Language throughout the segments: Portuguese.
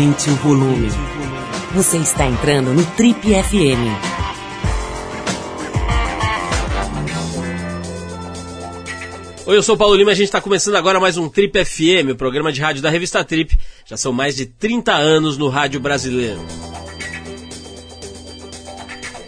Aumente o volume. Você está entrando no Trip FM. Oi, eu sou o Paulo Lima e a gente está começando agora mais um Trip FM, o programa de rádio da revista Trip. Já são mais de 30 anos no rádio brasileiro.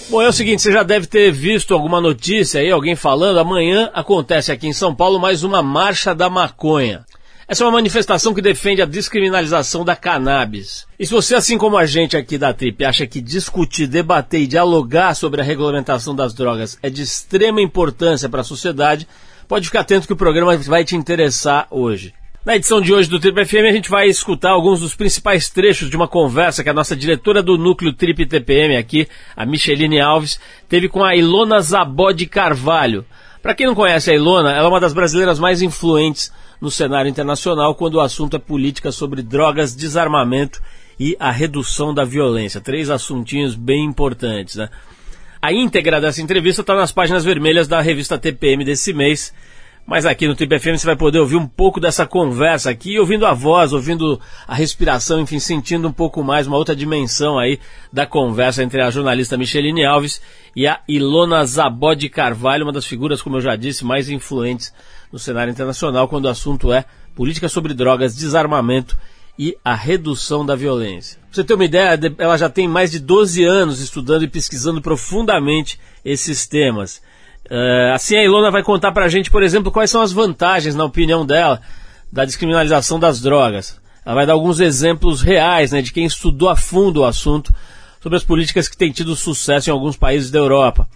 Bom, é o seguinte, você já deve ter visto alguma notícia aí, alguém falando, amanhã acontece aqui em São Paulo mais uma Marcha da Maconha. Essa é uma manifestação que defende a descriminalização da cannabis. E se você, assim como a gente aqui da Trip, acha que discutir, debater e dialogar sobre a regulamentação das drogas é de extrema importância para a sociedade, pode ficar atento que o programa vai te interessar hoje. Na edição de hoje do Trip FM, a gente vai escutar alguns dos principais trechos de uma conversa que a nossa diretora do núcleo Trip TPM aqui, a Micheline Alves, teve com a Ilona Zabod Carvalho. Para quem não conhece a Ilona, ela é uma das brasileiras mais influentes no cenário internacional quando o assunto é política sobre drogas, desarmamento e a redução da violência. Três assuntinhos bem importantes, né? A íntegra dessa entrevista está nas páginas vermelhas da revista TPM desse mês. Mas aqui no Trip FM você vai poder ouvir um pouco dessa conversa aqui, ouvindo a voz, ouvindo a respiração, enfim, sentindo um pouco mais uma outra dimensão aí da conversa entre a jornalista Micheline Alves e a Ilona Zabod Carvalho, uma das figuras, como eu já disse, mais influentes no cenário internacional quando o assunto é política sobre drogas, desarmamento e a redução da violência. Pra você ter uma ideia, ela já tem mais de 12 anos estudando e pesquisando profundamente esses temas. Uh, assim, a Ilona vai contar pra gente, por exemplo, quais são as vantagens, na opinião dela, da descriminalização das drogas. Ela vai dar alguns exemplos reais né, de quem estudou a fundo o assunto sobre as políticas que têm tido sucesso em alguns países da Europa.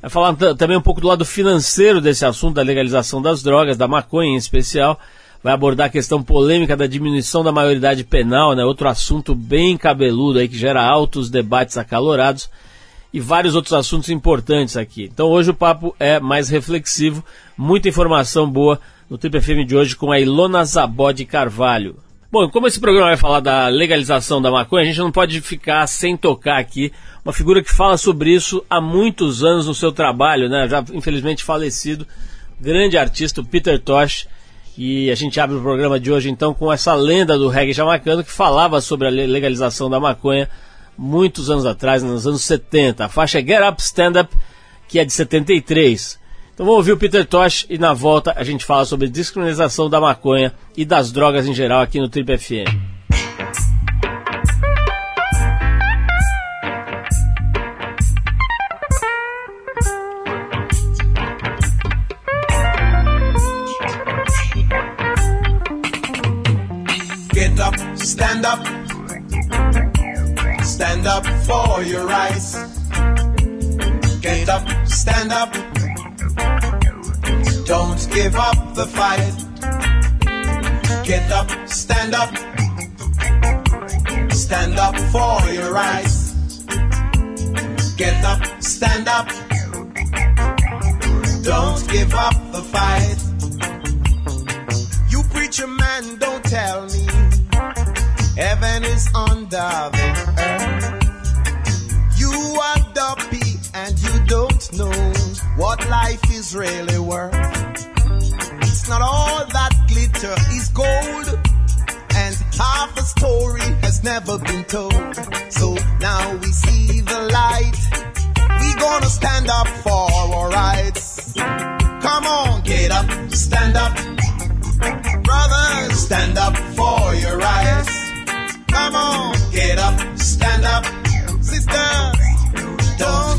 Vai falar também um pouco do lado financeiro desse assunto, da legalização das drogas, da maconha em especial. Vai abordar a questão polêmica da diminuição da maioridade penal, né, outro assunto bem cabeludo aí que gera altos debates acalorados e vários outros assuntos importantes aqui. Então hoje o papo é mais reflexivo, muita informação boa no Triple FM de hoje com a Ilona Zabod Carvalho. Bom, como esse programa vai falar da legalização da maconha, a gente não pode ficar sem tocar aqui uma figura que fala sobre isso há muitos anos no seu trabalho, né? Já infelizmente falecido, grande artista, Peter Tosh. E a gente abre o programa de hoje então com essa lenda do reggae jamaicano que falava sobre a legalização da maconha muitos anos atrás, nos anos 70. A faixa é Get Up, Stand Up, que é de 73. Então vamos ouvir o Peter Tosh e na volta a gente fala sobre descriminalização da maconha e das drogas em geral aqui no Trip FM. Stand up. Stand up for your rights. Get up, stand up. Don't give up the fight. Get up, stand up. Stand up for your rights. Get up, stand up. Don't give up the fight. You preacher man, don't tell me heaven is under the don't know what life is really worth. It's not all that glitter is gold, and half a story has never been told. So now we see the light. We gonna stand up for our rights. Come on, get up, stand up. Brothers, stand up for your rights. Come on, get up, stand up. Sisters,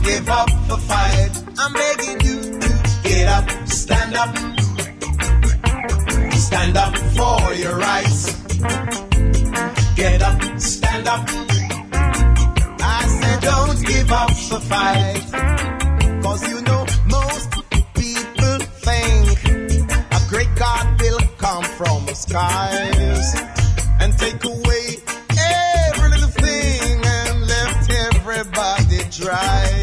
give up the fight. I'm begging you to get up, stand up. Stand up for your rights. Get up, stand up. I said, don't give up the fight. Cause you know, most people think a great God will come from the skies and take away every little thing and left everybody dry.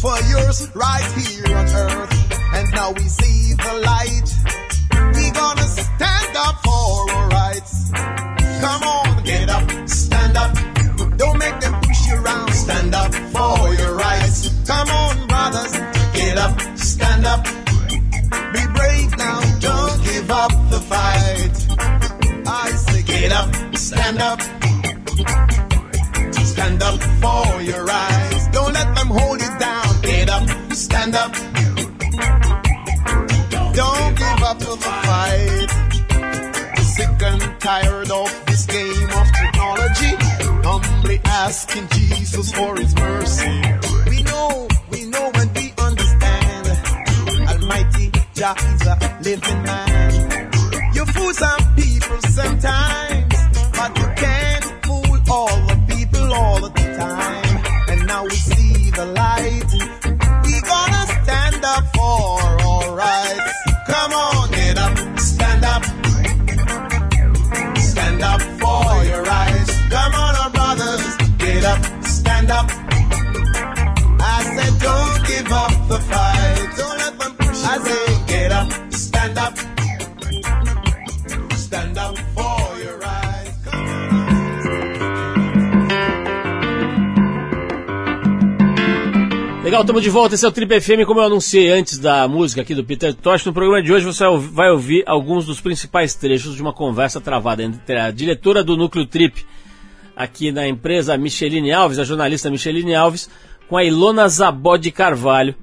for years right here on earth. And now we see the light. We gonna stand up for our rights. Come on, get up, stand up. Don't make them push you around. Stand up for your rights. Come on, brothers, get up, stand up. Be brave now, don't give up the fight. I say, get up, stand up. Stand up for your rights stand up. Don't give up to the fight. Sick and tired of this game of technology. Humbly asking Jesus for his mercy. We know, we know and we understand. Almighty Jah is a living man. Legal, estamos de volta. Esse é o Trip FM. Como eu anunciei antes da música aqui do Peter Tosh, no programa de hoje você vai ouvir alguns dos principais trechos de uma conversa travada entre a diretora do Núcleo Trip aqui na empresa Micheline Alves, a jornalista Micheline Alves, com a Ilona Zabó de Carvalho.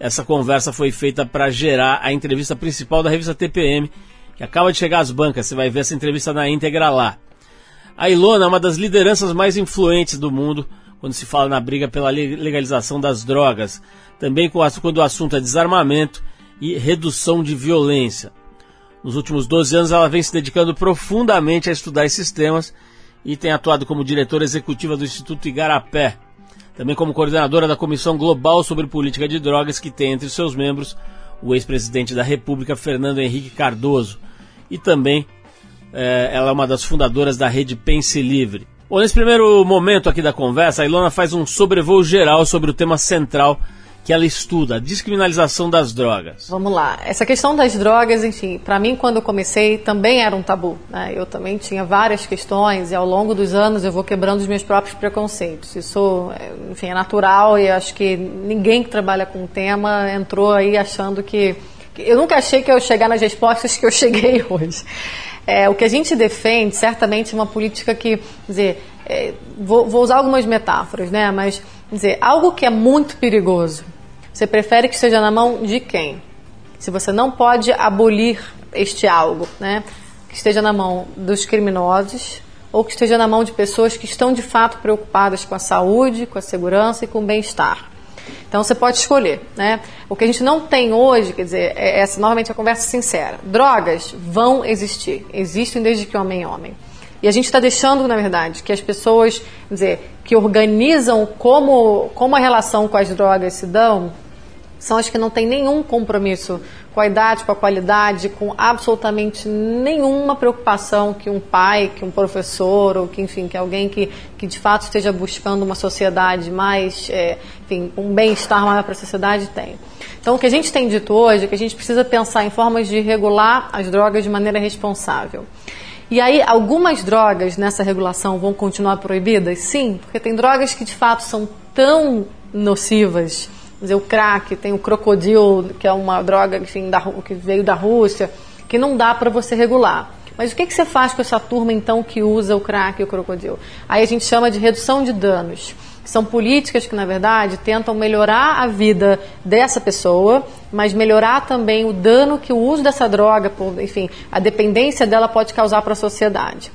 Essa conversa foi feita para gerar a entrevista principal da revista TPM, que acaba de chegar às bancas. Você vai ver essa entrevista na íntegra lá. A Ilona é uma das lideranças mais influentes do mundo quando se fala na briga pela le- legalização das drogas. Também quando o assunto é desarmamento e redução de violência. Nos últimos 12 anos, ela vem se dedicando profundamente a estudar esses temas e tem atuado como diretora executiva do Instituto Igarapé, também como coordenadora da Comissão Global sobre Política de Drogas, que tem entre seus membros o ex-presidente da República, Fernando Henrique Cardoso, e também eh, ela é uma das fundadoras da rede Pense Livre. Bom, nesse primeiro momento aqui da conversa, a Ilona faz um sobrevoo geral sobre o tema central que ela estuda, a descriminalização das drogas. Vamos lá. Essa questão das drogas, enfim, para mim quando eu comecei também era um tabu. Né? Eu também tinha várias questões e ao longo dos anos eu vou quebrando os meus próprios preconceitos. Isso, é, enfim, é natural e acho que ninguém que trabalha com o tema entrou aí achando que eu nunca achei que eu ia chegar nas respostas que eu cheguei hoje. É, o que a gente defende, certamente, é uma política que, dizer, é, vou, vou usar algumas metáforas, né? Mas, dizer, algo que é muito perigoso, você prefere que esteja na mão de quem? Se você não pode abolir este algo, né? Que esteja na mão dos criminosos ou que esteja na mão de pessoas que estão de fato preocupadas com a saúde, com a segurança e com o bem-estar. Então você pode escolher, né? O que a gente não tem hoje, quer dizer, é essa novamente a conversa sincera. Drogas vão existir, existem desde que homem é homem. E a gente está deixando, na verdade, que as pessoas, quer dizer, que organizam como, como a relação com as drogas se dão, são as que não têm nenhum compromisso com a idade, com a qualidade, com absolutamente nenhuma preocupação que um pai, que um professor, ou que, enfim, que alguém que, que de fato esteja buscando uma sociedade mais, é, enfim, um bem-estar maior para a sociedade tem. Então, o que a gente tem dito hoje é que a gente precisa pensar em formas de regular as drogas de maneira responsável. E aí, algumas drogas nessa regulação vão continuar proibidas? Sim, porque tem drogas que de fato são tão nocivas. Dizer, o crack, tem o crocodilo, que é uma droga enfim, da, que veio da Rússia, que não dá para você regular. Mas o que, que você faz com essa turma, então, que usa o crack e o crocodilo? Aí a gente chama de redução de danos. São políticas que, na verdade, tentam melhorar a vida dessa pessoa, mas melhorar também o dano que o uso dessa droga, enfim, a dependência dela pode causar para a sociedade.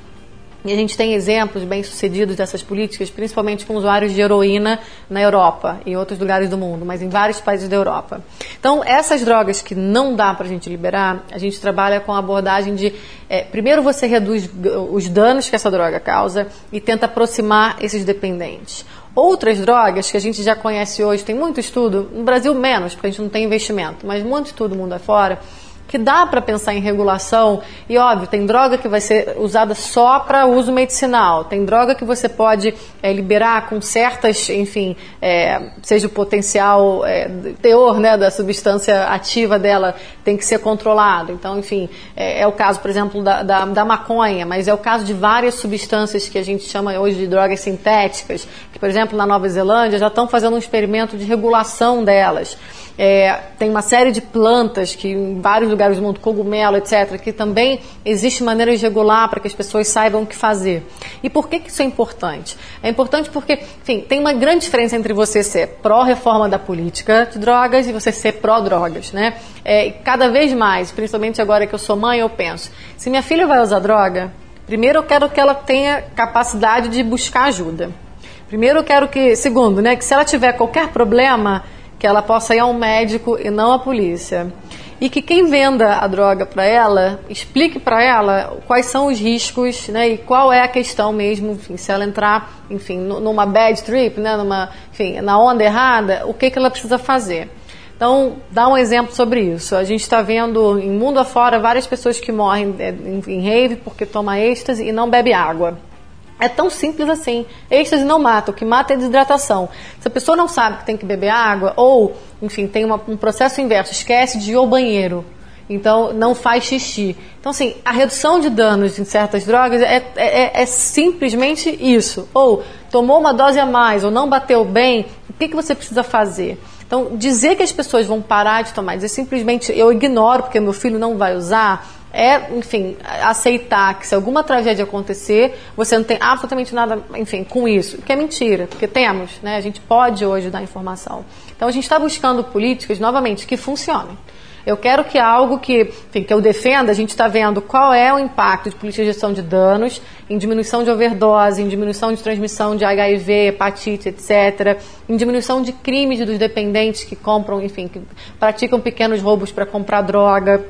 E a gente tem exemplos bem-sucedidos dessas políticas, principalmente com usuários de heroína na Europa e outros lugares do mundo, mas em vários países da Europa. Então, essas drogas que não dá para a gente liberar, a gente trabalha com a abordagem de, é, primeiro você reduz os danos que essa droga causa e tenta aproximar esses dependentes. Outras drogas que a gente já conhece hoje, tem muito estudo, no Brasil menos, porque a gente não tem investimento, mas muito estudo mundo afora, que dá para pensar em regulação. E óbvio, tem droga que vai ser usada só para uso medicinal, tem droga que você pode é, liberar com certas, enfim, é, seja o potencial é, teor né, da substância ativa dela tem que ser controlado. Então, enfim, é, o caso, por exemplo, da, da, da maconha, mas é o caso de várias substâncias que a gente chama hoje de drogas sintéticas, por exemplo, na Nova Zelândia já estão fazendo um experimento de regulação delas. É, tem uma série de plantas que em vários lugares do mundo, cogumelo, etc., que também existe maneira de regular para que as pessoas saibam o que fazer. E por que, que isso é importante? É importante porque, enfim, tem uma grande diferença entre você ser pró-reforma da política de drogas e você ser pró-drogas, né? É, cada vez mais, principalmente agora que eu sou mãe, eu penso, se minha filha vai usar droga, primeiro eu quero que ela tenha capacidade de buscar ajuda. Primeiro eu quero que, segundo, né, que se ela tiver qualquer problema, que ela possa ir ao médico e não à polícia. E que quem venda a droga para ela explique para ela quais são os riscos, né, e qual é a questão mesmo, enfim, se ela entrar, enfim, numa bad trip, né, numa, enfim, na onda errada, o que que ela precisa fazer. Então, dá um exemplo sobre isso. A gente está vendo em mundo afora várias pessoas que morrem é, em rave porque toma êxtase e não bebe água. É tão simples assim. Êxtase não mata, o que mata é desidratação. Se a pessoa não sabe que tem que beber água, ou, enfim, tem uma, um processo inverso, esquece de ir ao banheiro, então não faz xixi. Então, assim, a redução de danos em certas drogas é, é, é simplesmente isso. Ou tomou uma dose a mais, ou não bateu bem, o que, que você precisa fazer? Então, dizer que as pessoas vão parar de tomar, dizer simplesmente eu ignoro porque meu filho não vai usar, é, enfim, aceitar que se alguma tragédia acontecer, você não tem absolutamente nada, enfim, com isso. Que é mentira, porque temos, né? A gente pode hoje dar informação. Então a gente está buscando políticas, novamente, que funcionem. Eu quero que algo que, enfim, que eu defenda, a gente está vendo qual é o impacto de política de gestão de danos, em diminuição de overdose, em diminuição de transmissão de HIV, hepatite, etc., em diminuição de crimes dos dependentes que compram, enfim, que praticam pequenos roubos para comprar droga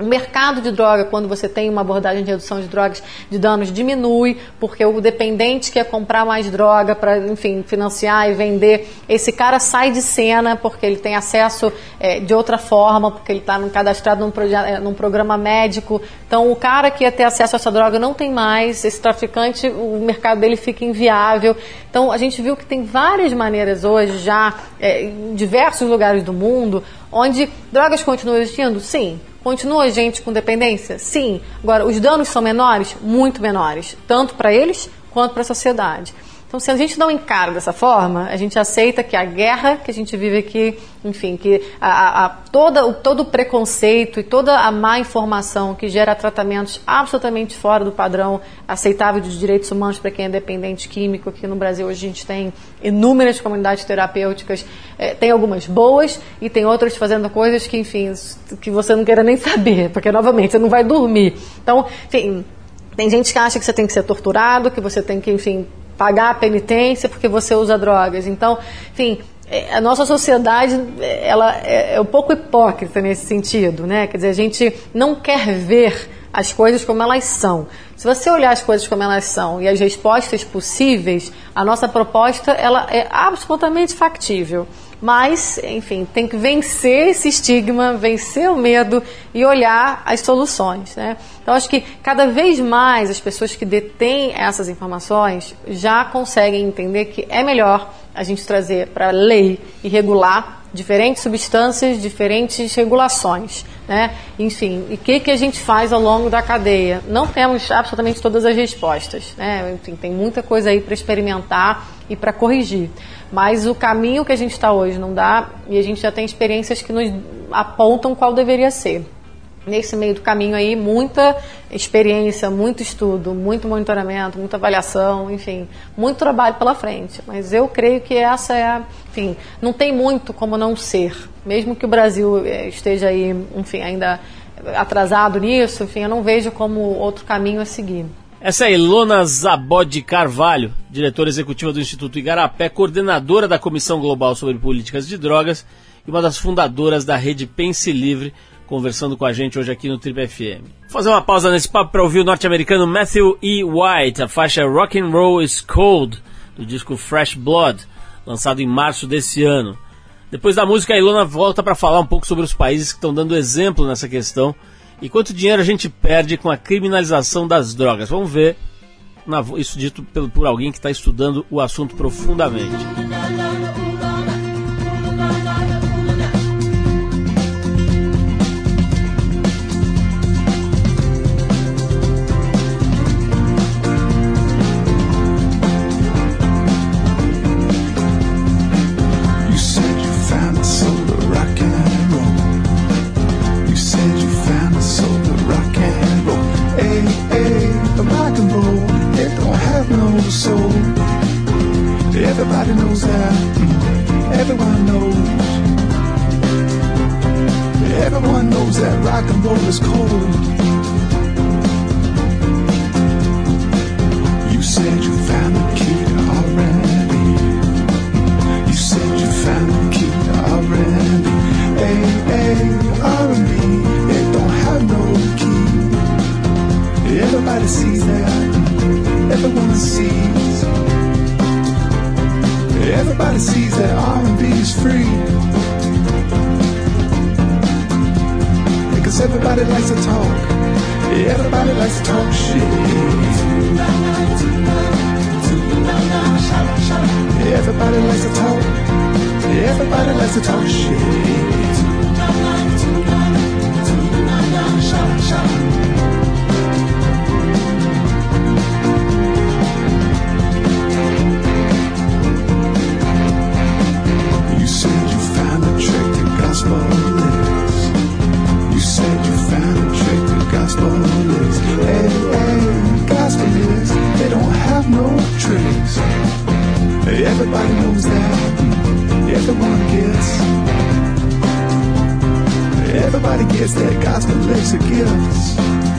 o mercado de droga, quando você tem uma abordagem de redução de drogas, de danos, diminui, porque o dependente quer comprar mais droga para, enfim, financiar e vender. Esse cara sai de cena porque ele tem acesso é, de outra forma, porque ele está cadastrado num, é, num, programa médico. Então, o cara que ia ter acesso a essa droga não tem mais. Esse traficante, o mercado dele fica inviável. Então, a gente viu que tem várias maneiras hoje, já é, em diversos lugares do mundo, onde drogas continuam existindo? Sim Continua a gente com dependência? Sim. Agora, os danos são menores? Muito menores, tanto para eles quanto para a sociedade. Então, se a gente não encara dessa forma, a gente aceita que a guerra que a gente vive aqui, enfim, que a, a, toda, o, todo o preconceito e toda a má informação que gera tratamentos absolutamente fora do padrão aceitável de direitos humanos para quem é dependente químico, aqui no Brasil hoje a gente tem inúmeras comunidades terapêuticas, é, tem algumas boas e tem outras fazendo coisas que, enfim, que você não queira nem saber, porque, novamente, você não vai dormir. Então, enfim, tem gente que acha que você tem que ser torturado, que você tem que, enfim, pagar a penitência porque você usa drogas. Então, enfim, é, a nossa sociedade ela é, é um pouco hipócrita nesse sentido, né? Quer dizer, a gente não quer ver as coisas como elas são. Se você olhar as coisas como elas são e as respostas possíveis, a nossa proposta ela é absolutamente factível. Mas, enfim, tem que vencer esse estigma, vencer o medo e olhar as soluções. Né? Então, acho que cada vez mais as pessoas que detêm essas informações já conseguem entender que é melhor a gente trazer para lei e regular diferentes substâncias, diferentes regulações. Né? Enfim, e o que, que a gente faz ao longo da cadeia? Não temos absolutamente todas as respostas. Né? Enfim, tem muita coisa aí para experimentar e para corrigir. Mas o caminho que a gente está hoje não dá e a gente já tem experiências que nos apontam qual deveria ser. Nesse meio do caminho aí, muita experiência, muito estudo, muito monitoramento, muita avaliação, enfim, muito trabalho pela frente. Mas eu creio que essa é. Enfim, não tem muito como não ser. Mesmo que o Brasil eh, esteja aí, enfim, ainda atrasado nisso, enfim, eu não vejo como outro caminho a seguir. Essa é Ilona Zabod Carvalho, diretora executiva do Instituto Igarapé, coordenadora da Comissão Global sobre Políticas de Drogas e uma das fundadoras da rede Pense Livre, conversando com a gente hoje aqui no Trip FM. Vou fazer uma pausa nesse papo para ouvir o norte-americano Matthew E. White, a faixa Rock and Roll is Cold, do disco Fresh Blood, lançado em março desse ano. Depois da música, a Ilona volta para falar um pouco sobre os países que estão dando exemplo nessa questão e quanto dinheiro a gente perde com a criminalização das drogas? Vamos ver isso dito por alguém que está estudando o assunto profundamente. Lyrics. Hey, hey, gospel lyrics, they don't have no tricks. Everybody knows that. Everyone gets. Everybody gets that gospel are gifts.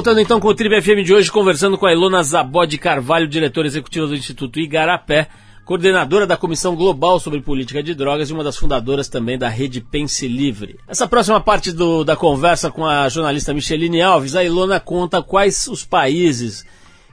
Voltando então com o Tribe FM de hoje, conversando com a Ilona Zabod Carvalho, diretora executiva do Instituto Igarapé, coordenadora da Comissão Global sobre Política de Drogas e uma das fundadoras também da Rede Pense Livre. Essa próxima parte do- da conversa com a jornalista Micheline Alves, a Ilona conta quais os países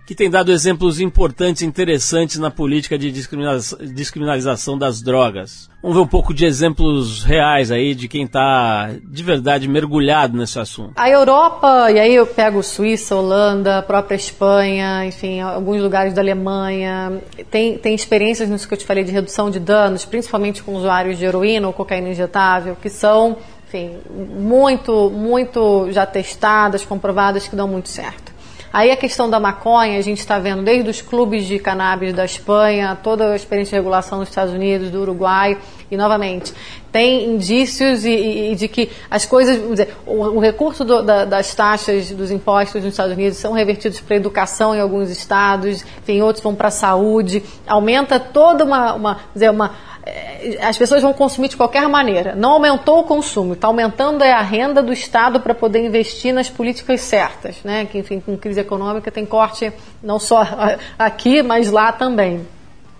que têm dado exemplos importantes e interessantes na política de descriminaliza- descriminalização das drogas. Vamos ver um pouco de exemplos reais aí de quem está de verdade mergulhado nesse assunto. A Europa, e aí eu pego Suíça, Holanda, própria Espanha, enfim, alguns lugares da Alemanha, tem, tem experiências nisso que eu te falei de redução de danos, principalmente com usuários de heroína ou cocaína injetável, que são, enfim, muito, muito já testadas, comprovadas que dão muito certo. Aí a questão da maconha, a gente está vendo desde os clubes de cannabis da Espanha, toda a experiência de regulação nos Estados Unidos, do Uruguai, e novamente, tem indícios e, e- de que as coisas, dizer, o, o recurso do- da- das taxas dos impostos nos Estados Unidos são revertidos para educação em alguns estados, enfim, outros vão para a saúde, aumenta toda uma, uma, dizer, uma as pessoas vão consumir de qualquer maneira. Não aumentou o consumo, está aumentando é a renda do Estado para poder investir nas políticas certas, né? Que enfim, com crise econômica tem corte não só aqui, mas lá também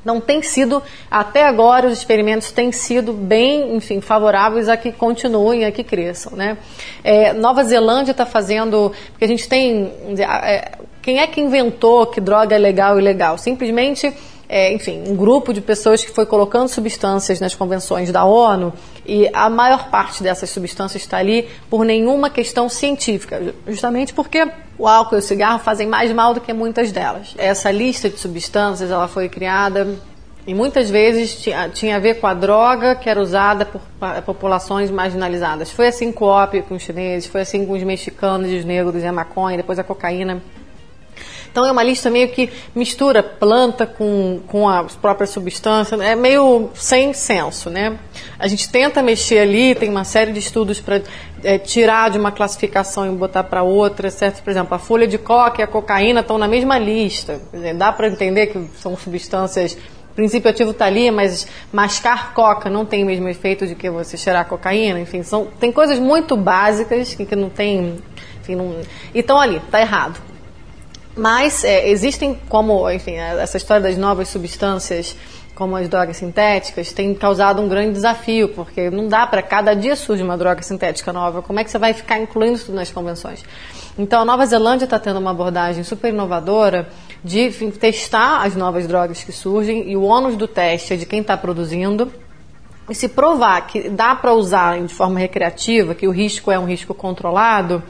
não tem sido, até agora, os experimentos têm sido bem, enfim, favoráveis a que continuem, a que cresçam. Né? É, Nova Zelândia está fazendo, porque a gente tem, é, quem é que inventou que droga é legal e ilegal? Simplesmente é, enfim, um grupo de pessoas que foi colocando substâncias nas convenções da ONU e a maior parte dessas substâncias está ali por nenhuma questão científica, justamente porque o álcool e o cigarro fazem mais mal do que muitas delas. Essa lista de substâncias ela foi criada e muitas vezes tinha, tinha a ver com a droga que era usada por populações marginalizadas. Foi assim com o ópio com os chineses, foi assim com os mexicanos e os negros e a maconha, depois a cocaína. Então é uma lista meio que mistura planta com, com as próprias substâncias, é meio sem senso, né? A gente tenta mexer ali, tem uma série de estudos para é, tirar de uma classificação e botar para outra, certo? Por exemplo, a folha de coca e a cocaína estão na mesma lista. Dá para entender que são substâncias o princípio ativo está ali, mas mascar coca não tem o mesmo efeito de que você cheirar cocaína. Enfim, são, tem coisas muito básicas que, que não tem. Enfim, não, e estão ali, está errado. Mas é, existem, como, enfim, é, essa história das novas substâncias, como as drogas sintéticas, tem causado um grande desafio, porque não dá para cada dia surge uma droga sintética nova. Como é que você vai ficar incluindo isso nas convenções? Então, a Nova Zelândia está tendo uma abordagem super inovadora de enfim, testar as novas drogas que surgem e o ônus do teste é de quem está produzindo. E se provar que dá para usar de forma recreativa, que o risco é um risco controlado,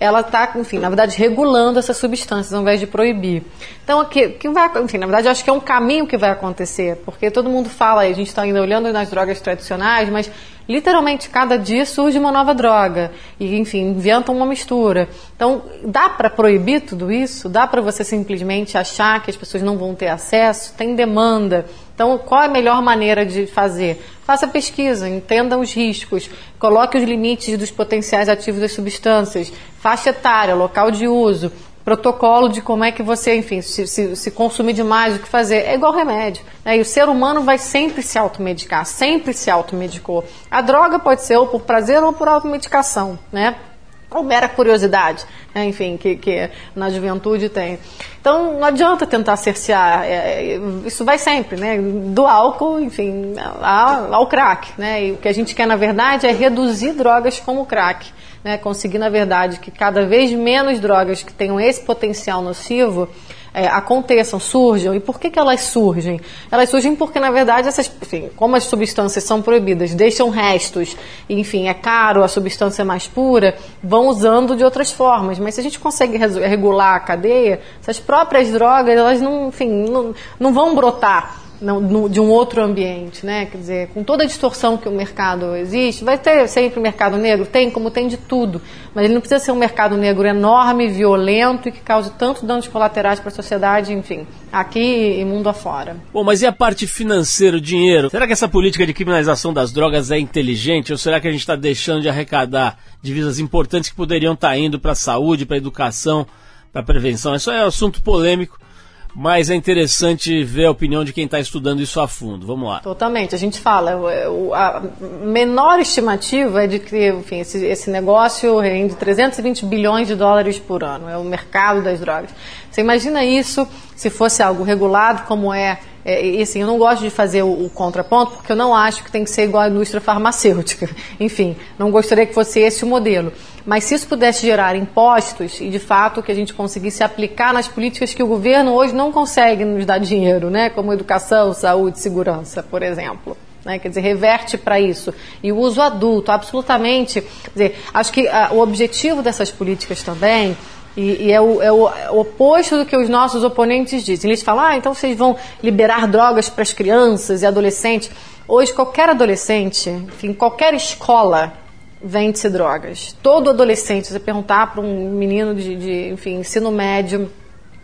ela está, enfim, na verdade, regulando essas substâncias ao invés de proibir. Então, o que, que vai, enfim, na verdade, acho que é um caminho que vai acontecer, porque todo mundo fala, a gente está ainda olhando nas drogas tradicionais, mas literalmente cada dia surge uma nova droga e, enfim, inventam uma mistura. Então, dá para proibir tudo isso? Dá para você simplesmente achar que as pessoas não vão ter acesso? Tem demanda. Então, qual é a melhor maneira de fazer? Faça pesquisa, entenda os riscos, coloque os limites dos potenciais ativos das substâncias, faixa etária, local de uso, protocolo de como é que você, enfim, se, se, se consumir demais, o que fazer. É igual remédio. Né? E o ser humano vai sempre se automedicar, sempre se automedicou. A droga pode ser ou por prazer ou por automedicação, né? Ou mera curiosidade, né? enfim, que, que, na juventude tem. Então, não adianta tentar cercear, é, é, isso vai sempre, né? do álcool, enfim, ao, ao crack. Né? E o que a gente quer, na verdade, é reduzir drogas como o crack. Né? Conseguir, na verdade, que cada vez menos drogas que tenham esse potencial nocivo é, aconteçam, surjam. E por que, que elas surgem? Elas surgem porque, na verdade, essas, enfim, como as substâncias são proibidas, deixam restos, enfim, é caro, a substância é mais pura, vão usando de outras formas. Mas se a gente consegue regular a cadeia, essas próprias drogas, elas não, enfim, não, não vão brotar no, de um outro ambiente, né? Quer dizer, com toda a distorção que o mercado existe, vai ter sempre mercado negro? Tem, como tem de tudo. Mas ele não precisa ser um mercado negro enorme, violento e que cause tanto danos colaterais para a sociedade, enfim, aqui e mundo afora. Bom, mas e a parte financeira, o dinheiro? Será que essa política de criminalização das drogas é inteligente ou será que a gente está deixando de arrecadar divisas importantes que poderiam estar tá indo para a saúde, para a educação, para a prevenção? Isso é um assunto polêmico mas é interessante ver a opinião de quem está estudando isso a fundo. Vamos lá. Totalmente. A gente fala, a menor estimativa é de que enfim, esse, esse negócio rende 320 bilhões de dólares por ano. É o mercado das drogas. Você imagina isso se fosse algo regulado, como é é, e assim, eu não gosto de fazer o, o, contraponto porque eu não acho que tem que ser igual à indústria farmacêutica. Enfim, não gostaria que fosse esse o modelo. Mas se isso pudesse gerar impostos e de fato que a gente conseguisse aplicar nas políticas que o governo hoje não consegue nos dar dinheiro, né, como educação, saúde, segurança, por exemplo. Né? Quer dizer, reverte para isso. E o uso adulto, absolutamente. Dizer, acho que a, o objetivo dessas políticas também e, e é, o, é, o, é, oposto do que os nossos oponentes dizem. Eles falam, ah, então vocês vão liberar drogas para as crianças e adolescentes. Hoje, qualquer adolescente, enfim, qualquer escola vende-se drogas. Todo adolescente, você perguntar para um menino de, de, enfim, ensino médio,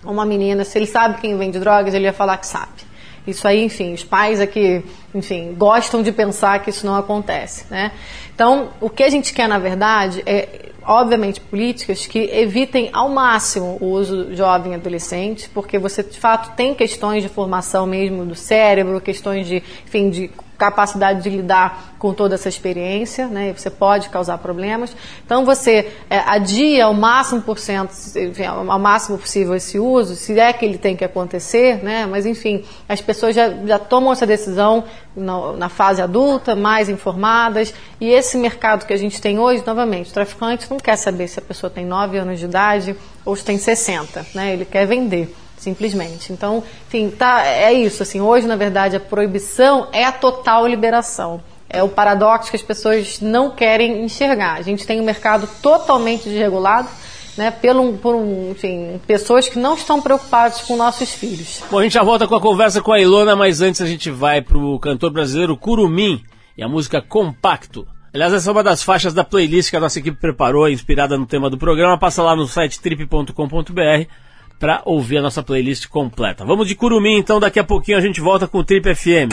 uma menina, se ele sabe quem vende drogas, ele ia falar que sabe. Isso aí, enfim, os pais aqui, enfim, gostam de pensar que isso não acontece, né? Então, o que a gente quer, na verdade, é, obviamente, políticas que evitem ao máximo o uso jovem e adolescente, porque você, de fato, tem questões de formação mesmo do cérebro, questões de, enfim, de capacidade de lidar com toda essa experiência, né? Você pode causar problemas. Então você é, adia ao máximo por cento, enfim, ao máximo possível esse uso, se é que ele tem que acontecer, né? Mas enfim, as pessoas já, já tomam essa decisão na, na fase adulta, mais informadas. E esse mercado que a gente tem hoje, novamente, o traficante não quer saber se a pessoa tem 9 anos de idade ou se tem 60, né? Ele quer vender simplesmente. Então, enfim, tá, é isso. Assim, hoje, na verdade, a proibição é a total liberação. É o paradoxo que as pessoas não querem enxergar. A gente tem um mercado totalmente desregulado, né, pelo, por um, enfim, pessoas que não estão preocupadas com nossos filhos. Bom, a gente já volta com a conversa com a Ilona, mas antes a gente vai pro cantor brasileiro Curumim e a música Compacto. Aliás, essa é uma das faixas da playlist que a nossa equipe preparou, inspirada no tema do programa. Passa lá no site trip.com.br para ouvir a nossa playlist completa. Vamos de Curumim, então daqui a pouquinho a gente volta com o Trip FM.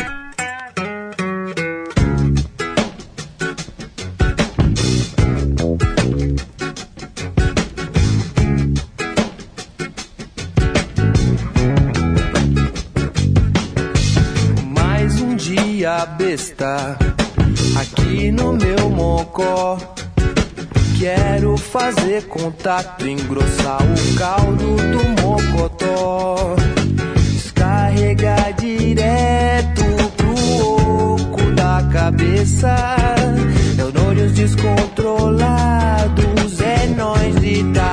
Mais um dia besta aqui no meu mocó. Quero fazer contato, engrossar o caldo do mocotó. Descarregar direto pro oco da cabeça. Neurônios descontrolados, é nós e tá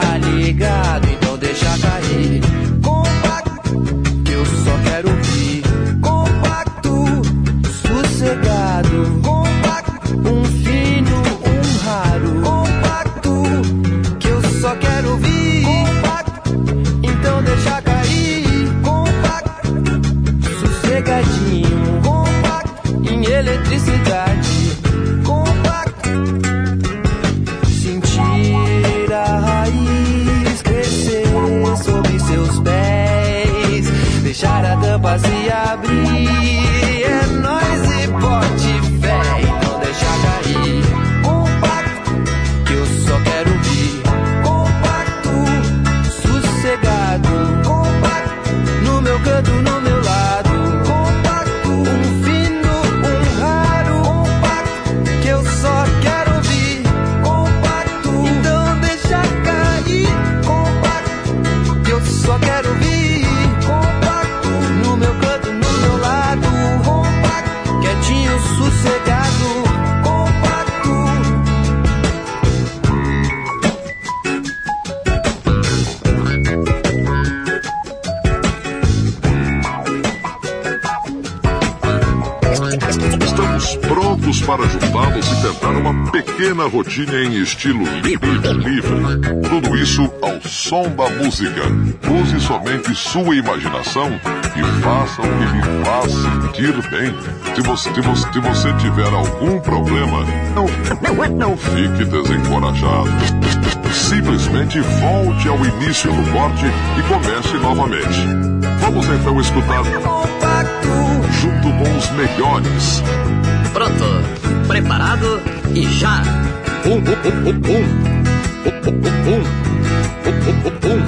pequena rotina em estilo livre. livre. Tudo isso ao som da música. Use somente sua imaginação e faça o que lhe faz sentir bem. Se você, se você, se você tiver algum problema, não, não, não fique desencorajado. Simplesmente volte ao início do corte e comece novamente. Vamos então escutar junto com os melhores. Pronto, preparado e já. Um, um, um, um, um, um, um.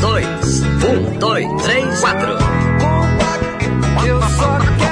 Dois, um, dois, três, quatro. Eu só quero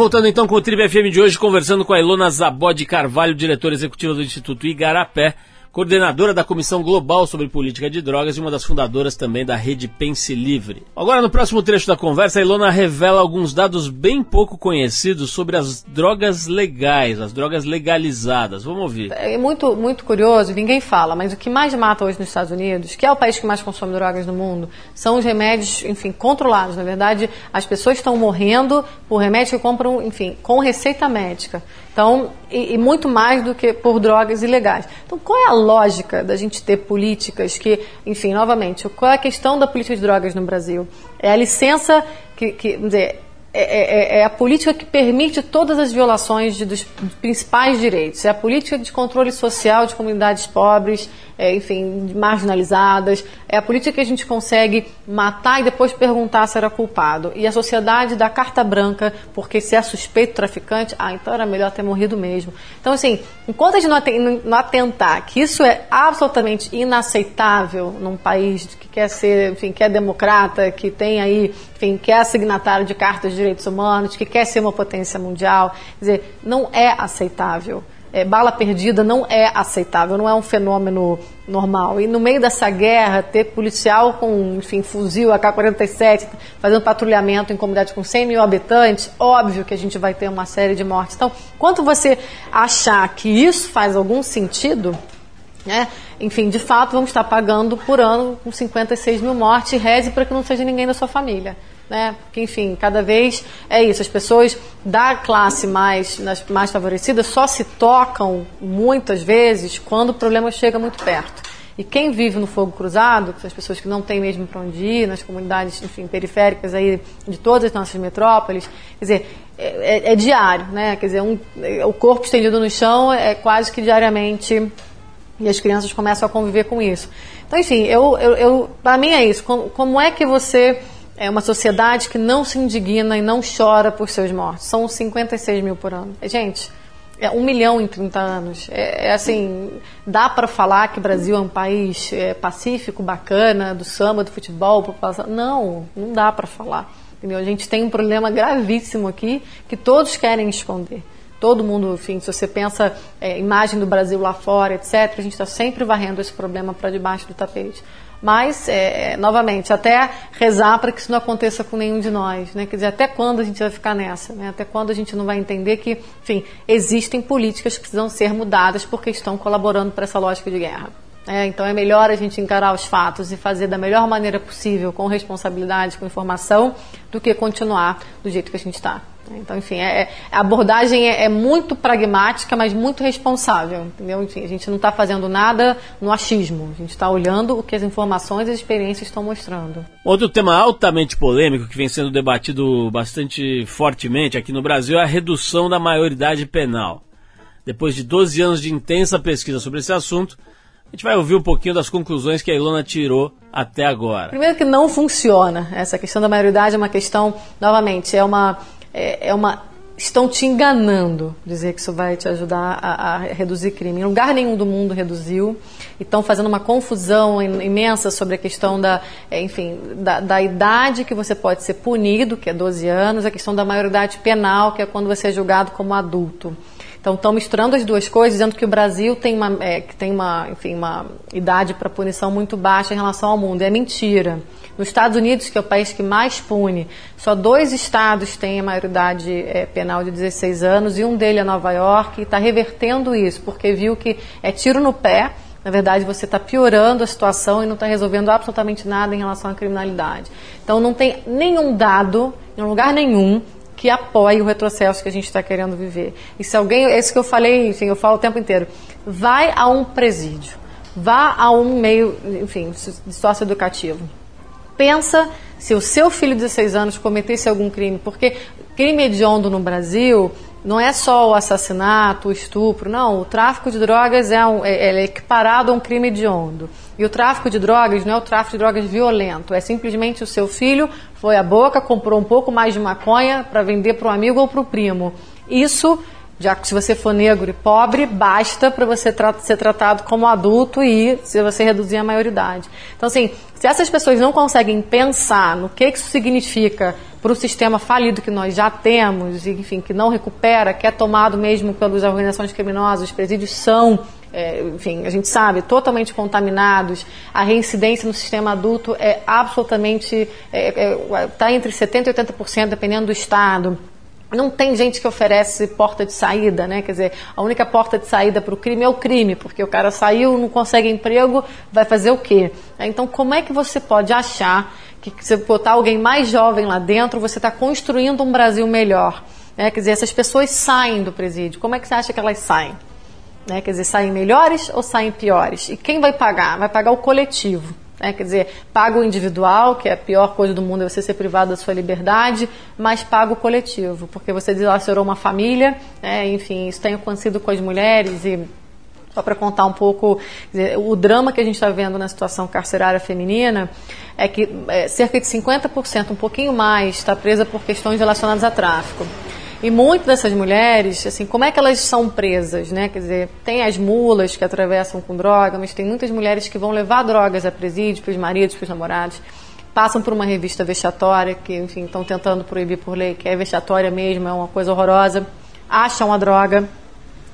voltando então com o Tribe FM de hoje, conversando com a Ilona Zabó de Carvalho, diretora executiva do Instituto Igarapé, coordenadora da Comissão Global sobre Política de Drogas e uma das fundadoras também da rede Pense Livre. Agora, no próximo trecho da conversa, a Ilona revela alguns dados bem pouco conhecidos sobre as drogas legais, as drogas legalizadas. Vamos ouvir. É muito, muito curioso, ninguém fala, mas o que mais mata hoje nos Estados Unidos, que é o país que mais consome drogas no mundo, são os remédios, enfim, controlados. Na verdade, as pessoas estão morrendo por remédios que compram, enfim, com receita médica. Então, e, e, muito mais do que por drogas ilegais. Então, qual é a lógica da gente ter políticas que, enfim, novamente, qual é a questão da política de drogas no Brasil? É a licença que, que vamos dizer, é, é, é, é, a política que permite todas as violações de, dos principais direitos. É a política de controle social de comunidades pobres, é, enfim, marginalizadas. É a política que a gente consegue matar e depois perguntar se era culpado. E a sociedade dá carta branca, porque se é suspeito traficante, ah, então era melhor ter morrido mesmo. Então, assim, enquanto a gente não atentar que isso é absolutamente inaceitável num país que quer ser, enfim, que é democrata, que tem aí, enfim, que é signatário de cartas de direitos humanos, que quer ser uma potência mundial. Quer dizer, não é aceitável. É, bala perdida não é aceitável, não é um fenômeno normal. E no meio dessa guerra, ter policial com, enfim, fuzil AK-47 fazendo patrulhamento em comunidades com 100 mil habitantes, óbvio que a gente vai ter uma série de mortes. Então, quanto você achar que isso faz algum sentido, né? Enfim, de fato, vamos estar pagando por ano com 56 mil mortes reze para que não seja ninguém da sua família. Né? Porque, enfim, cada vez é isso. As pessoas da classe mais, mais favorecida só se tocam, muitas vezes, quando o problema chega muito perto. E quem vive no fogo cruzado, que são as pessoas que não têm mesmo para onde ir, nas comunidades, enfim, periféricas aí de todas as nossas metrópoles, quer dizer, é, é, é diário, né? Quer dizer, um, o corpo estendido no chão é quase que diariamente e as crianças começam a conviver com isso. Então, enfim, eu, eu, eu para mim é isso. Como, como, é que você é uma sociedade que não se indigna e não chora por seus mortos? São 56 mil por ano. Gente, é um milhão em 30 anos. É, é assim, dá para falar que o Brasil é um país é, pacífico, bacana, do samba, do futebol, população. Não, não dá para falar. Entendeu? A gente tem um problema gravíssimo aqui que todos querem esconder todo mundo, enfim, se você pensa é, imagem do Brasil lá fora, etc., a gente está sempre varrendo esse problema para debaixo do tapete. Mas, é, novamente, até rezar para que isso não aconteça com nenhum de nós. Né? Quer dizer, até quando a gente vai ficar nessa? Né? Até quando a gente não vai entender que, enfim, existem políticas que precisam ser mudadas porque estão colaborando para essa lógica de guerra. É, então é melhor a gente encarar os fatos e fazer da melhor maneira possível, com responsabilidade, com informação, do que continuar do jeito que a gente está. Então, enfim, é, é, a abordagem é, é, muito pragmática, mas muito responsável, entendeu? Enfim, a gente não está fazendo nada no achismo, a gente está olhando o que as informações e as experiências estão mostrando. Outro tema altamente polêmico que vem sendo debatido bastante fortemente aqui no Brasil é a redução da maioridade penal. Depois de 12 anos de intensa pesquisa sobre esse assunto, a gente vai ouvir um pouquinho das conclusões que a Ilona tirou até agora. Primeiro que não funciona. Essa questão da maioridade é uma questão, novamente, é uma é, é uma estão te enganando dizer que isso vai te ajudar a, a, reduzir crime. Em lugar nenhum do mundo reduziu. E estão fazendo uma confusão imensa sobre a questão da, é, enfim, da, da, idade que você pode ser punido, que é 12 anos, a questão da maioridade penal, que é quando você é julgado como adulto. Então estão misturando as duas coisas, dizendo que o Brasil tem uma, é, tem uma, enfim, uma idade para punição muito baixa em relação ao mundo. É mentira. Nos Estados Unidos, que é o país que mais pune, só dois estados têm a maioridade é, penal de 16 anos e um deles é Nova York e está revertendo isso, porque viu que é tiro no pé. Na verdade, você está piorando a situação e não está resolvendo absolutamente nada em relação à criminalidade. Então, não tem nenhum dado, em lugar nenhum, que apoie o retrocesso que a gente está querendo viver. E se alguém, é que eu falei, enfim, eu falo o tempo inteiro, vai a um presídio, vá a um meio, enfim, sócio-educativo pensa se o seu filho de 16 anos cometesse algum crime, porque crime hediondo no Brasil não é só o assassinato, o estupro, não. O tráfico de drogas é, um, é, é equiparado a um crime hediondo. E o tráfico de drogas não é o tráfico de drogas violento, é simplesmente o seu filho foi à boca, comprou um pouco mais de maconha para vender para o amigo ou para o primo. Isso já que se você for negro e pobre, basta para você tra ser tratado como adulto e se você reduzir a maioridade. Então, assim, se essas pessoas não conseguem pensar no que isso significa para o sistema falido que nós já temos, enfim, que não recupera, que é tomado mesmo pelas organizações criminosas, os presídios são é, enfim, a gente sabe, totalmente contaminados. A reincidência no sistema adulto é absolutamente, está é, é, tá entre 70% e 80%, dependendo do estado. Não tem gente que oferece porta de saída, né? Quer dizer, a única porta de saída para o crime é o crime, porque o cara saiu, não consegue emprego, vai fazer o quê? Então, como é que você pode achar que se botar alguém mais jovem lá dentro, você está construindo um Brasil melhor? Né? Quer dizer, essas pessoas saem do presídio, como é que você acha que elas saem? Né? Quer dizer, saem melhores ou saem piores? E quem vai pagar? Vai pagar o coletivo. Né? Quer dizer, paga o individual, que é a pior coisa do mundo é você ser privado da sua liberdade, mas paga o coletivo, porque você dilacerou uma família, né? enfim, isso tem acontecido com as mulheres e só para contar um pouco, dizer, o drama que a gente está vendo na situação carcerária feminina é que é, cerca de 50%, um pouquinho mais, está presa por questões relacionadas a tráfico. E muitas dessas mulheres, assim, como é que elas são presas, né? Quer dizer, tem as mulas que atravessam com droga, mas tem muitas mulheres que vão levar drogas a presídio, para os maridos, para os namorados, passam por uma revista vexatória, que, enfim, estão tentando proibir por lei, que é vexatória mesmo, é uma coisa horrorosa, acham a droga,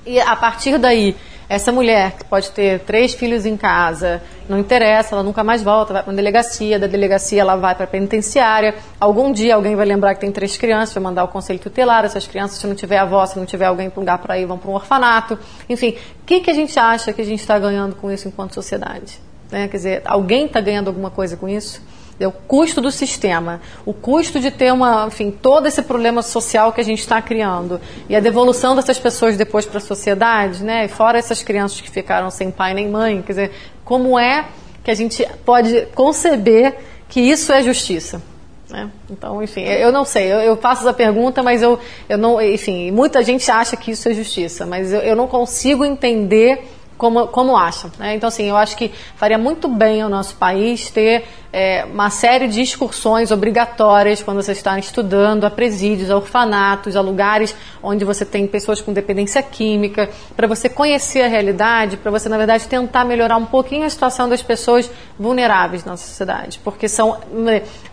e a partir daí essa mulher que pode ter três filhos em casa, não interessa, ela nunca mais volta, vai para uma delegacia, da delegacia ela vai para a penitenciária. Algum dia alguém vai lembrar que tem três crianças, vai mandar o conselho tutelar, essas crianças, se não tiver avó, se não tiver alguém para lugar para ir, vão para um orfanato. Enfim, o que, que a gente acha que a gente está ganhando com isso enquanto sociedade? Né? Quer dizer, alguém está ganhando alguma coisa com isso? O custo do sistema, o custo de ter uma, enfim, todo esse problema social que a gente está criando e a devolução dessas pessoas depois para a sociedade, né? Fora essas crianças que ficaram sem pai nem mãe, quer dizer, como é que a gente pode conceber que isso é justiça? Né? Então, enfim, eu não sei, eu, eu, faço essa pergunta, mas eu, eu não, enfim, muita gente acha que isso é justiça, mas eu, eu não consigo entender como, como acham. Né? Então, assim, eu acho que faria muito bem ao nosso país ter é, uma série de excursões obrigatórias quando você está estudando a presídios, a orfanatos, a lugares onde você tem pessoas com dependência química, para você conhecer a realidade, para você, na verdade, tentar melhorar um pouquinho a situação das pessoas vulneráveis na sociedade. Porque são,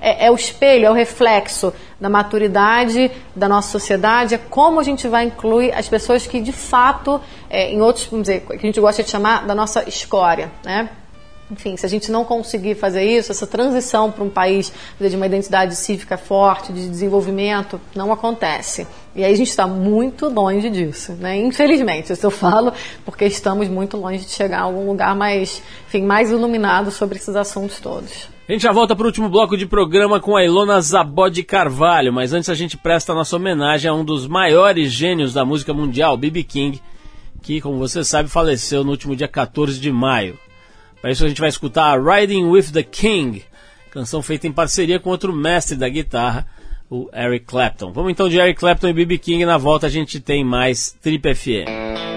é, é o espelho, é o reflexo da maturidade da nossa sociedade, é como a gente vai incluir as pessoas que, de fato, é, em outros, vamos dizer, que a gente gosta de chamar da nossa escória, né? Enfim, se a gente não conseguir fazer isso, essa transição para um país de uma identidade cívica forte, de desenvolvimento, não acontece. E aí a gente está muito longe disso, né? Infelizmente, isso eu falo porque estamos muito longe de chegar a algum lugar mais, enfim, mais iluminado sobre esses assuntos todos. A gente já volta para o último bloco de programa com a Ilona Zabó de Carvalho, mas antes a gente presta a nossa homenagem a um dos maiores gênios da música mundial, B.B. King, que, como você sabe, faleceu no último dia 14 de maio. Para isso a gente vai escutar Riding with the King, canção feita em parceria com outro mestre da guitarra, o Eric Clapton. Vamos então de Eric Clapton e B.B. King, na volta a gente tem mais Trip FM.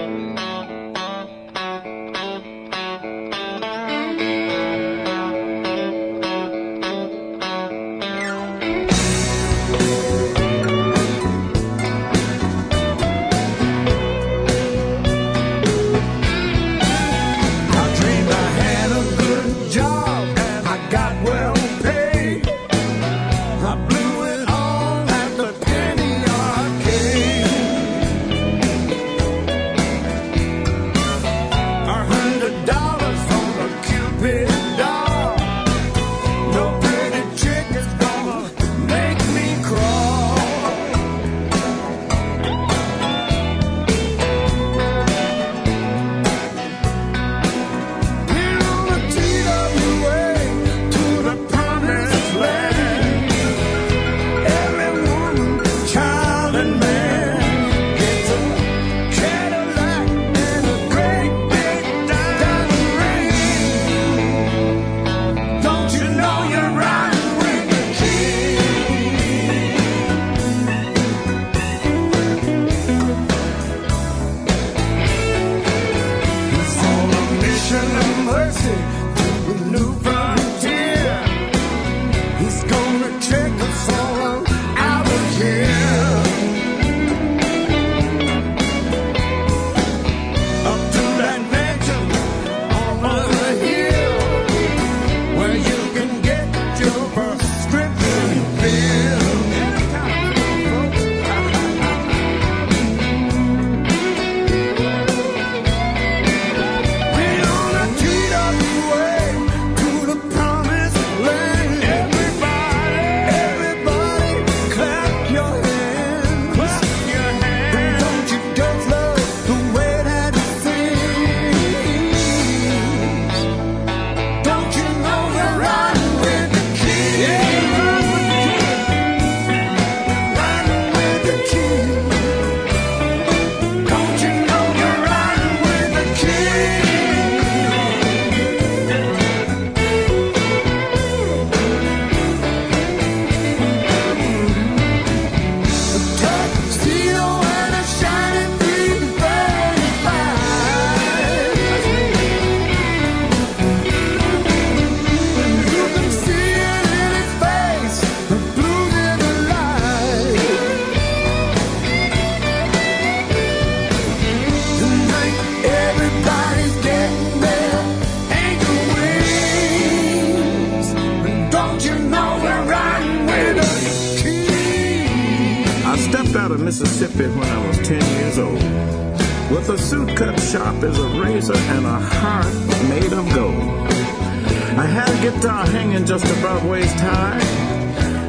Just about waist high,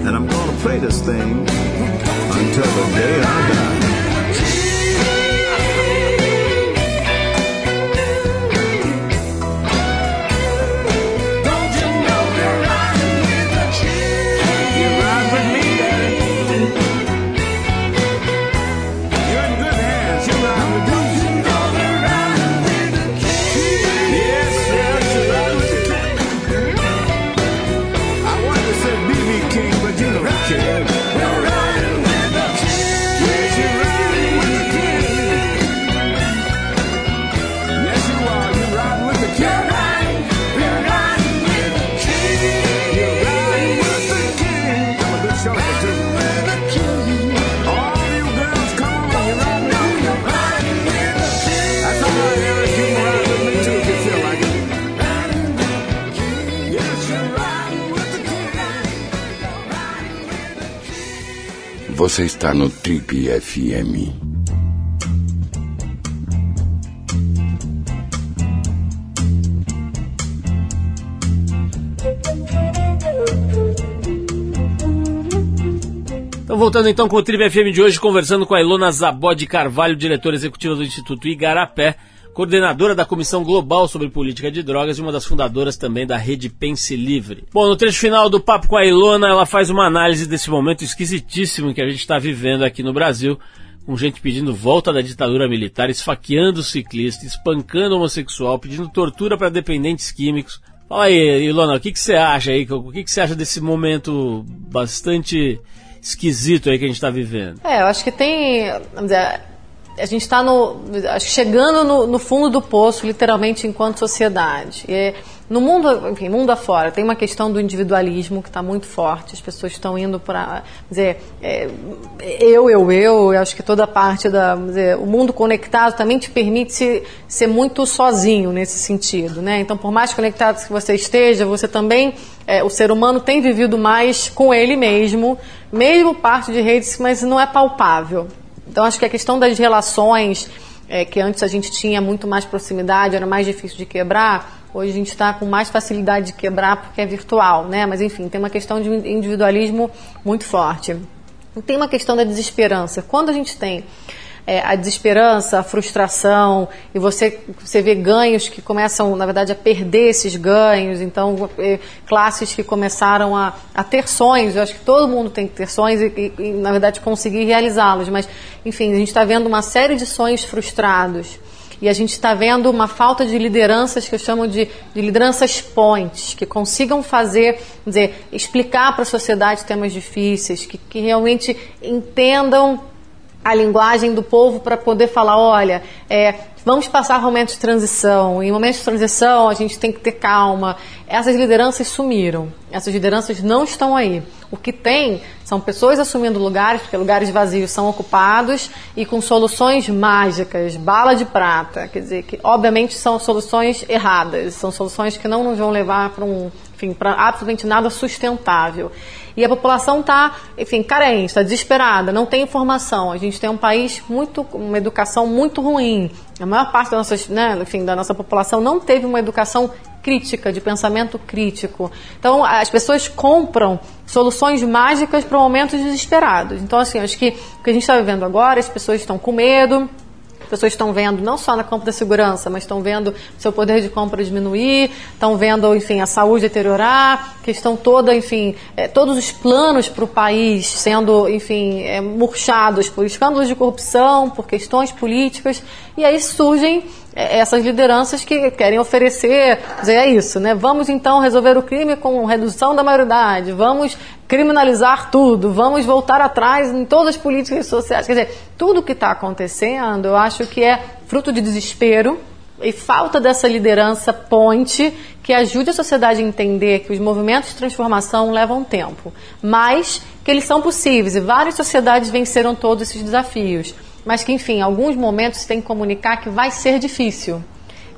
and I'm gonna play this thing until the day I die. Você está no Trip FM. Então, voltando então com o Tribe FM de hoje, conversando com a Ilona Zabó de Carvalho, diretora executiva do Instituto Igarapé, coordenadora da Comissão Global sobre Política de Drogas e uma das fundadoras também da Rede Pense Livre. Bom, no trecho final do papo com a Ilona, ela faz uma análise desse momento esquisitíssimo que a gente está vivendo aqui no Brasil, com gente pedindo volta da ditadura militar, esfaqueando ciclista, espancando homossexual, pedindo tortura para dependentes químicos. Fala aí, Ilona, o que, que você acha aí? O que, que você acha desse momento bastante esquisito aí que a gente está vivendo? É, eu acho que tem. Vamos dizer, a gente está chegando no, no fundo do poço, literalmente, enquanto sociedade. E no mundo, enfim, mundo afora, tem uma questão do individualismo que está muito forte. As pessoas estão indo para dizer é, eu, eu, eu. Eu acho que toda parte da, dizer, o mundo conectado também te permite se, ser muito sozinho nesse sentido, né? Então, por mais conectado que você esteja, você também, é, o ser humano tem vivido mais com ele mesmo, mesmo parte de redes, mas não é palpável. Então, acho que a questão das relações, é, que antes a gente tinha muito mais proximidade, era mais difícil de quebrar, hoje a gente está com mais facilidade de quebrar porque é virtual, né? Mas, enfim, tem uma questão de individualismo muito forte. E tem uma questão da desesperança. Quando a gente tem é, a desesperança, a frustração, e você, você vê ganhos que começam, na verdade, a perder esses ganhos. Então, é, classes que começaram a, a ter sonhos, eu acho que todo mundo tem que ter sonhos e, e, e na verdade, conseguir realizá-los. Mas, enfim, a gente está vendo uma série de sonhos frustrados. E a gente está vendo uma falta de lideranças que eu chamo de, de lideranças pontes, que consigam fazer, dizer, explicar para a sociedade temas difíceis, que, que realmente entendam a linguagem do povo para poder falar, olha, é, vamos passar momentos de transição. Em momentos de transição a gente tem que ter calma. Essas lideranças sumiram. Essas lideranças não estão aí. O que tem são pessoas assumindo lugares, porque lugares vazios são ocupados e com soluções mágicas, bala de prata. Quer dizer, que obviamente são soluções erradas, são soluções que não nos vão levar para um, enfim, para absolutamente nada sustentável. E a população está, enfim, carente, está desesperada, não tem informação. A gente tem um país muito, uma educação muito ruim. A maior parte da nossa, né, enfim, da nossa população não teve uma educação crítica, de pensamento crítico. Então, as pessoas compram soluções mágicas para momentos desesperados. Então, assim, acho que o que a gente está vivendo agora, as pessoas estão com medo, pessoas estão vendo não só na campo da segurança, mas estão vendo seu poder de compra diminuir, estão vendo, enfim, a saúde deteriorar, questão toda, enfim, é, todos os planos para o país sendo, enfim, é, murchados por escândalos de corrupção, por questões políticas, e aí surgem é, essas lideranças que querem oferecer, dizer, é isso, né? Vamos então resolver o crime com redução da maioridade, vamos criminalizar tudo, vamos voltar atrás em todas as políticas sociais. Quer dizer, tudo que está acontecendo, eu acho que é fruto de desespero e falta dessa liderança ponte que ajude a sociedade a entender que os movimentos de transformação levam tempo, mas que eles são possíveis e várias sociedades venceram todos esses desafios. Mas que, enfim, em alguns momentos tem que comunicar que vai ser difícil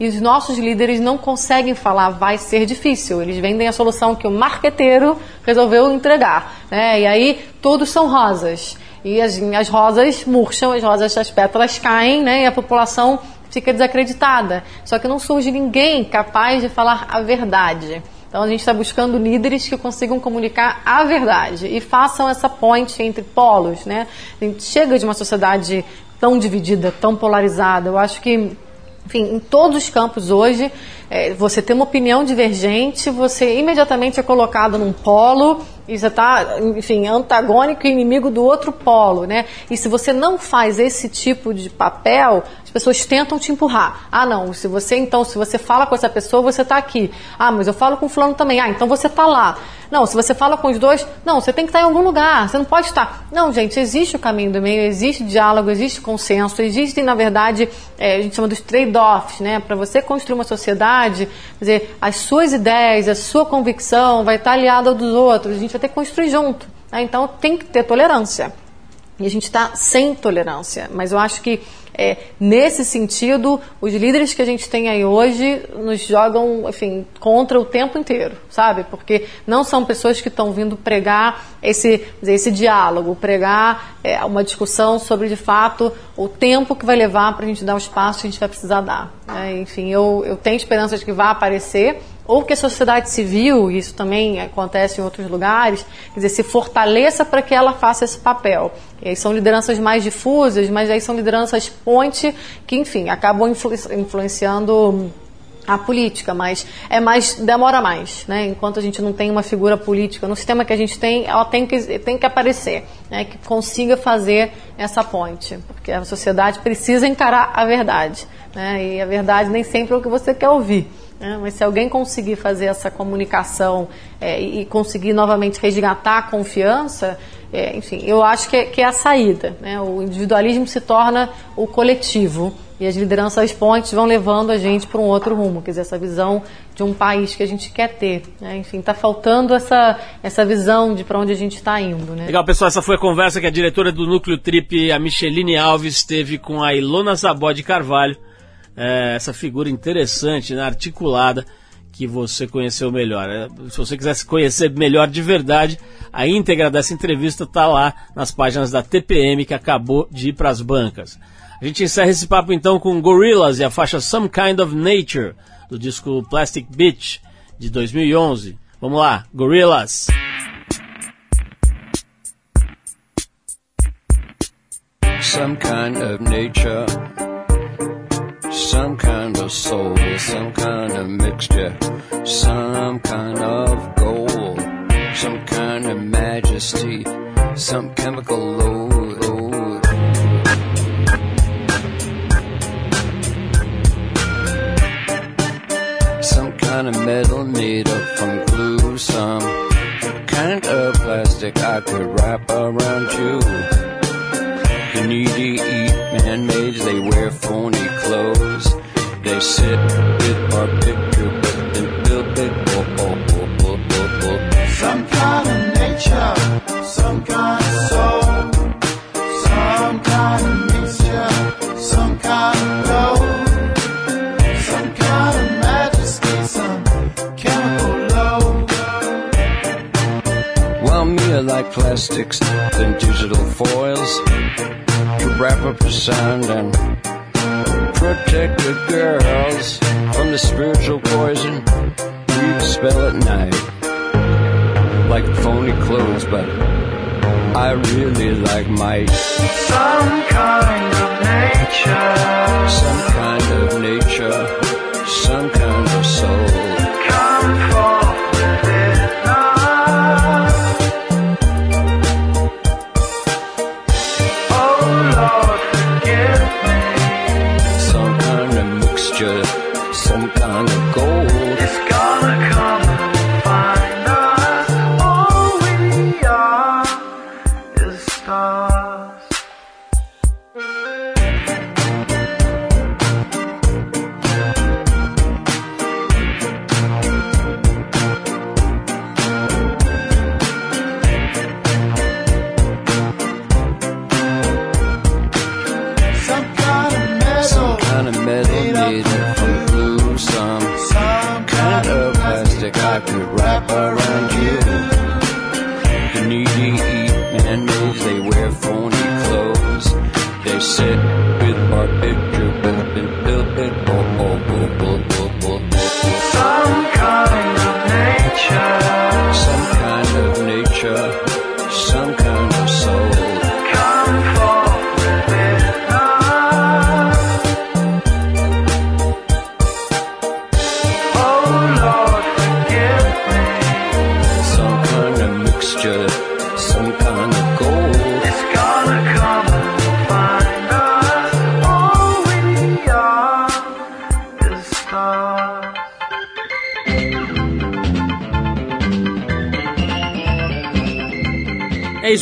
e os nossos líderes não conseguem falar vai ser difícil. Eles vendem a solução que o marqueteiro resolveu entregar. Né? E aí todos são rosas. e as, as rosas murcham, as rosas, as pétalas caem, né? E a população fica desacreditada. Só que não surge ninguém capaz de falar a verdade. Então a gente está buscando líderes que consigam comunicar a verdade e façam essa ponte entre polos, né? A gente chega de uma sociedade tão dividida, tão polarizada. Eu acho que, enfim, em todos os campos hoje, é, você tem uma opinião divergente, você imediatamente é colocado num polo e você está, enfim, antagônico e inimigo do outro polo, né? E se você não faz esse tipo de papel, as pessoas tentam te empurrar. Ah, não, se você então, se você fala com essa pessoa, você está aqui. Ah, mas eu falo com fulano também. Ah, então você está lá. Não, se você fala com os dois, não, você tem que estar em algum lugar, você não pode estar. Não, gente, existe o caminho do meio, existe diálogo, existe consenso, existem, na verdade, é, a gente chama dos trade-offs, né? Para você construir uma sociedade, quer dizer, as suas ideias, a sua convicção vai estar aliada ao dos outros, a gente vai ter que construir junto. Né? Então tem que ter tolerância. E a gente está sem tolerância. Mas eu acho que é, nesse sentido, os líderes que a gente tem aí hoje nos jogam, enfim, contra o tempo inteiro, sabe? Porque não são pessoas que estão vindo pregar esse, esse diálogo, pregar é, uma discussão sobre, de fato, o tempo que vai levar para a gente dar os passos que a gente vai precisar dar. Né? Enfim, eu, eu tenho esperança de que vai aparecer, ou que a sociedade civil, isso também acontece em outros lugares, quer dizer, se fortaleça para que ela faça esse papel. E aí são lideranças mais difusas, mas aí são lideranças ponte que, enfim, acabam influ influenciando a política, mas é mais demora mais, né? Enquanto a gente não tem uma figura política no sistema que a gente tem, ela tem que tem que aparecer, né? Que consiga fazer essa ponte, porque a sociedade precisa encarar a verdade, né? E a verdade nem sempre é o que você quer ouvir. É, mas se alguém conseguir fazer essa comunicação é, e conseguir novamente resgatar a confiança, é, enfim, eu acho que é, que é a saída. Né? O individualismo se torna o coletivo e as lideranças pontes vão levando a gente para um outro rumo, quer dizer, essa visão de um país que a gente quer ter. Né? Enfim, está faltando essa, essa visão de para onde a gente está indo. Né? Legal, pessoal, essa foi a conversa que a diretora do Núcleo Trip, a Micheline Alves, teve com a Ilona Zabó de Carvalho é, essa figura interessante, né, articulada, que você conheceu melhor. É, se você quiser conhecer melhor de verdade, a íntegra dessa entrevista está lá nas páginas da TPM que acabou de ir para as bancas. A gente encerra esse papo então com Gorillaz e a faixa Some Kind of Nature, do disco Plastic Beach, de 2011. Vamos lá, Gorillaz! Some kind of nature some kind of soul, some kind of mixture, some kind of gold, some kind of majesty, some chemical load. Some kind of metal made up from glue, some kind of plastic I could wrap around you. You need to eat man-maids, they wear phony clothes. They sit with our with our